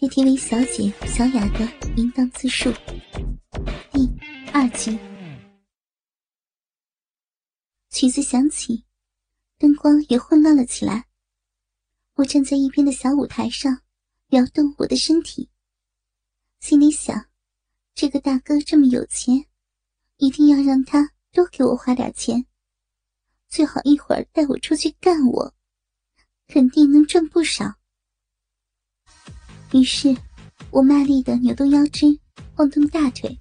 KTV 小姐小雅的淫荡自述第二集。曲子响起，灯光也混乱了起来。我站在一边的小舞台上，摇动我的身体，心里想：这个大哥这么有钱，一定要让他多给我花点钱，最好一会儿带我出去干我，肯定能赚不少。于是，我卖力的扭动腰肢，晃动大腿，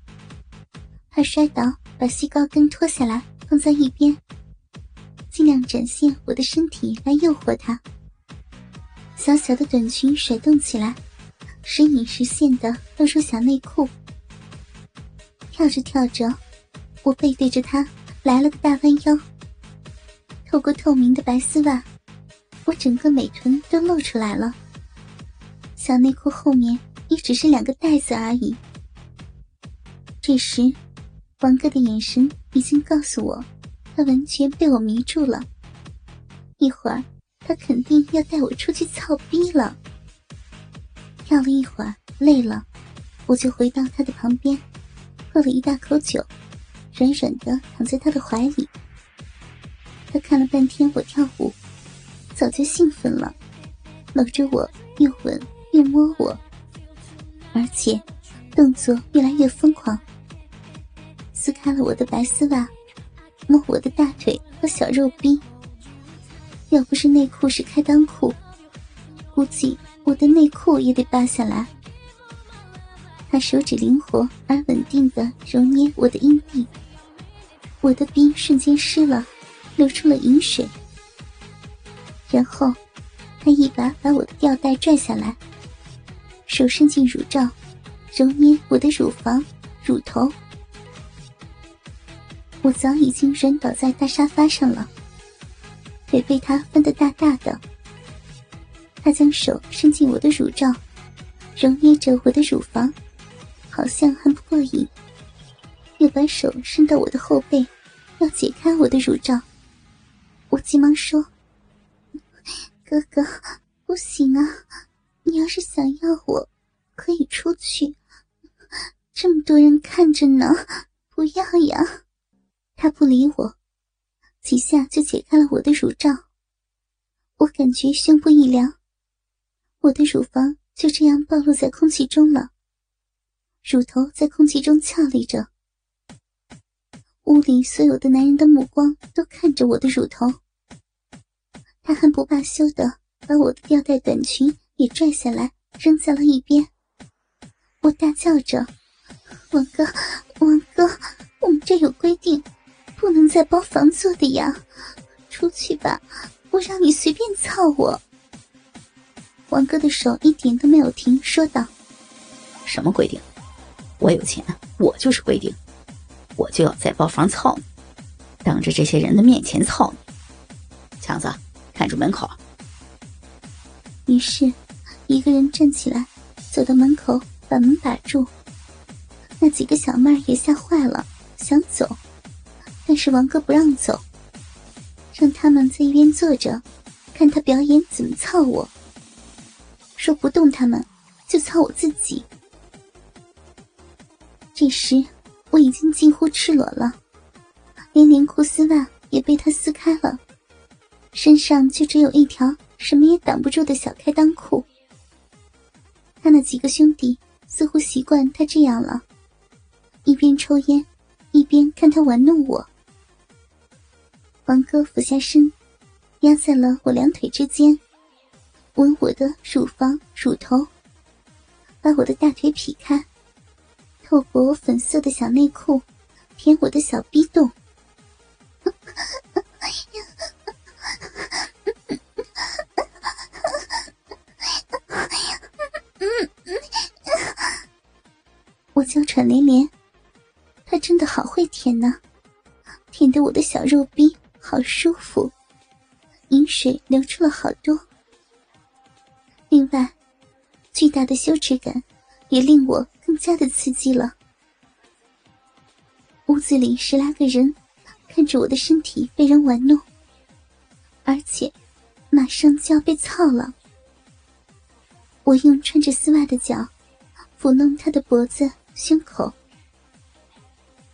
怕摔倒，把细高跟脱下来放在一边，尽量展现我的身体来诱惑他。小小的短裙甩动起来，时隐时现的露出小内裤。跳着跳着，我背对着他来了个大弯腰。透过透明的白丝袜，我整个美臀都露出来了。小内裤后面也只是两个袋子而已。这时，王哥的眼神已经告诉我，他完全被我迷住了。一会儿，他肯定要带我出去操逼了。跳了一会儿，累了，我就回到他的旁边，喝了一大口酒，软软的躺在他的怀里。他看了半天我跳舞，早就兴奋了，搂着我又吻。又摸我，而且动作越来越疯狂，撕开了我的白丝袜，摸我的大腿和小肉逼。要不是内裤是开裆裤，估计我的内裤也得扒下来。他手指灵活而稳定的揉捏我的阴蒂，我的冰瞬间湿了，流出了饮水。然后他一把把我的吊带拽下来。手伸进乳罩，揉捏我的乳房、乳头。我早已经软倒在大沙发上了，腿被他翻得大大的。他将手伸进我的乳罩，揉捏着我的乳房，好像还不过瘾，又把手伸到我的后背，要解开我的乳罩。我急忙说：“哥哥，不行啊！”你要是想要我，可以出去。这么多人看着呢，不要呀！他不理我，几下就解开了我的乳罩。我感觉胸部一凉，我的乳房就这样暴露在空气中了，乳头在空气中翘立着。屋里所有的男人的目光都看着我的乳头。他还不罢休的把我的吊带短裙。也拽下来扔在了一边，我大叫着：“王哥，王哥，我们这有规定，不能在包房做的呀！出去吧，我让你随便操我。”王哥的手一点都没有停，说道：“什么规定？我有钱，我就是规定，我就要在包房操你，当着这些人的面前操你。强子，看住门口。”于是。一个人站起来，走到门口，把门把住。那几个小妹儿也吓坏了，想走，但是王哥不让走，让他们在一边坐着，看他表演怎么操我。说不动他们，就操我自己。这时我已经近乎赤裸了，连连裤丝袜也被他撕开了，身上就只有一条什么也挡不住的小开裆裤。他那几个兄弟似乎习惯他这样了，一边抽烟，一边看他玩弄我。王哥俯下身，压在了我两腿之间，吻我的乳房、乳头，把我的大腿劈开，透过我粉色的小内裤，舔我的小逼洞。我娇喘连连，他真的好会舔呢，舔得我的小肉逼好舒服，饮水流出了好多。另外，巨大的羞耻感也令我更加的刺激了。屋子里十来个人看着我的身体被人玩弄，而且马上就要被操了。我用穿着丝袜的脚抚弄他的脖子、胸口。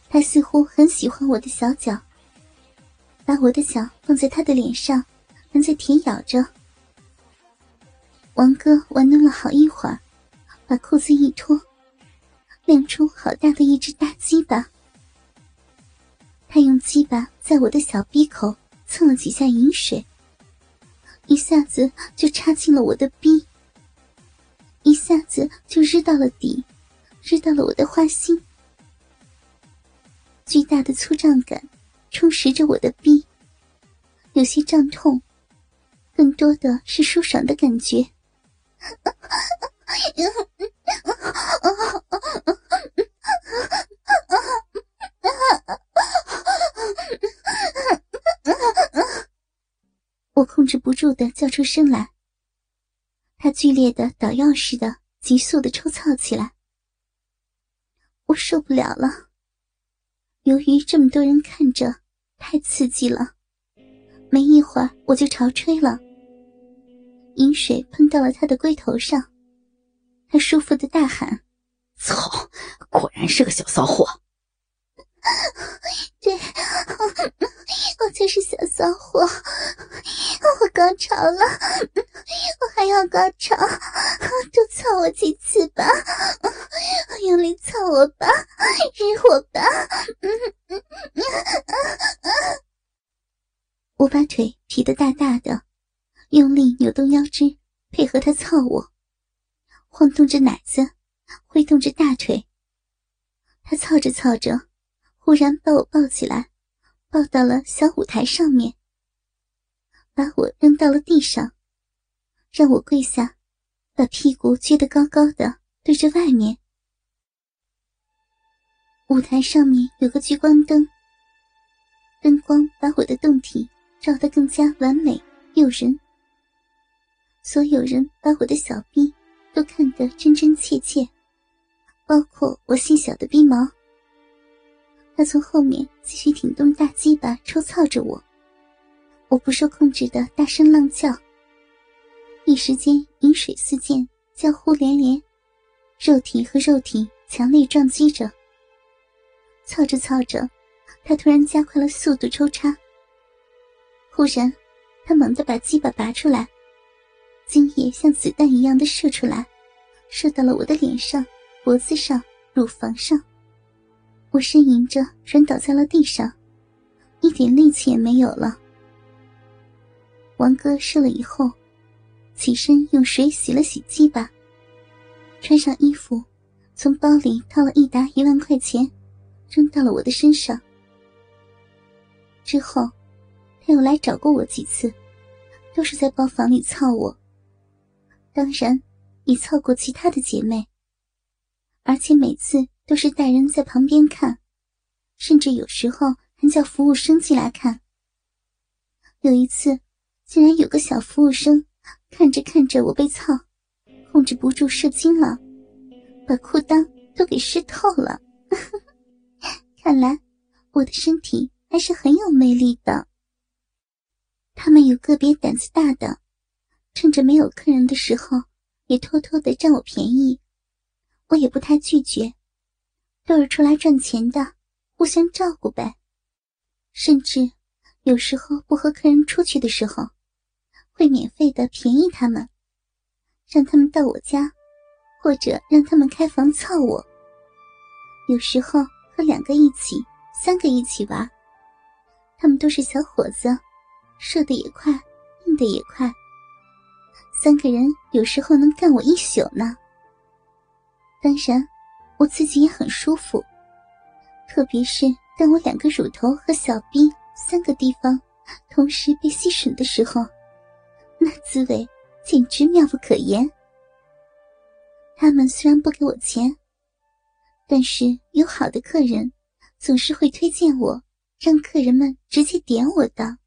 他似乎很喜欢我的小脚，把我的脚放在他的脸上，还在舔咬着。王哥玩弄了好一会儿，把裤子一脱，亮出好大的一只大鸡巴。他用鸡巴在我的小鼻口蹭了几下饮水，一下子就插进了我的逼，一下子就日到了底，日到了我的花心。巨大的粗胀感充实着我的逼，有些胀痛，更多的是舒爽的感觉。我控制不住的叫出声来，他剧烈的捣药似的急速的抽操起来，我受不了了。由于这么多人看着，太刺激了。没一会儿，我就潮吹了，饮水喷到了他的龟头上，他舒服的大喊：“操，果然是个小骚货！”对，我就是小骚货，我高潮了，我还要高潮，多操我几次吧，用力操我吧，日我吧，我把腿提得大大的，用力扭动腰肢，配合他操我，晃动着奶子，挥动着大腿，他操着操着。忽然把我抱起来，抱到了小舞台上面，把我扔到了地上，让我跪下，把屁股撅得高高的，对着外面。舞台上面有个聚光灯，灯光把我的胴体照得更加完美诱人。所有人把我的小臂都看得真真切切，包括我细小的逼毛。他从后面继续挺动大鸡巴抽操着我，我不受控制的大声浪叫。一时间饮水四溅，叫呼连连，肉体和肉体强烈撞击着。操着操着，他突然加快了速度抽插。忽然，他猛地把鸡巴拔出来，精液像子弹一样的射出来，射到了我的脸上、脖子上、乳房上。我呻吟着软倒在了地上，一点力气也没有了。王哥射了以后，起身用水洗了洗鸡巴，穿上衣服，从包里掏了一沓一万块钱，扔到了我的身上。之后，他又来找过我几次，都是在包房里操我。当然，也操过其他的姐妹，而且每次。都是带人在旁边看，甚至有时候还叫服务生进来看。有一次，竟然有个小服务生看着看着我被操，控制不住射精了，把裤裆都给湿透了。看来我的身体还是很有魅力的。他们有个别胆子大的，趁着没有客人的时候，也偷偷的占我便宜，我也不太拒绝。都是出来赚钱的，互相照顾呗。甚至有时候不和客人出去的时候，会免费的便宜他们，让他们到我家，或者让他们开房操我。有时候和两个一起、三个一起玩，他们都是小伙子，射的也快，硬的也快。三个人有时候能干我一宿呢。当然。我自己也很舒服，特别是当我两个乳头和小臂三个地方同时被吸吮的时候，那滋味简直妙不可言。他们虽然不给我钱，但是有好的客人总是会推荐我，让客人们直接点我的。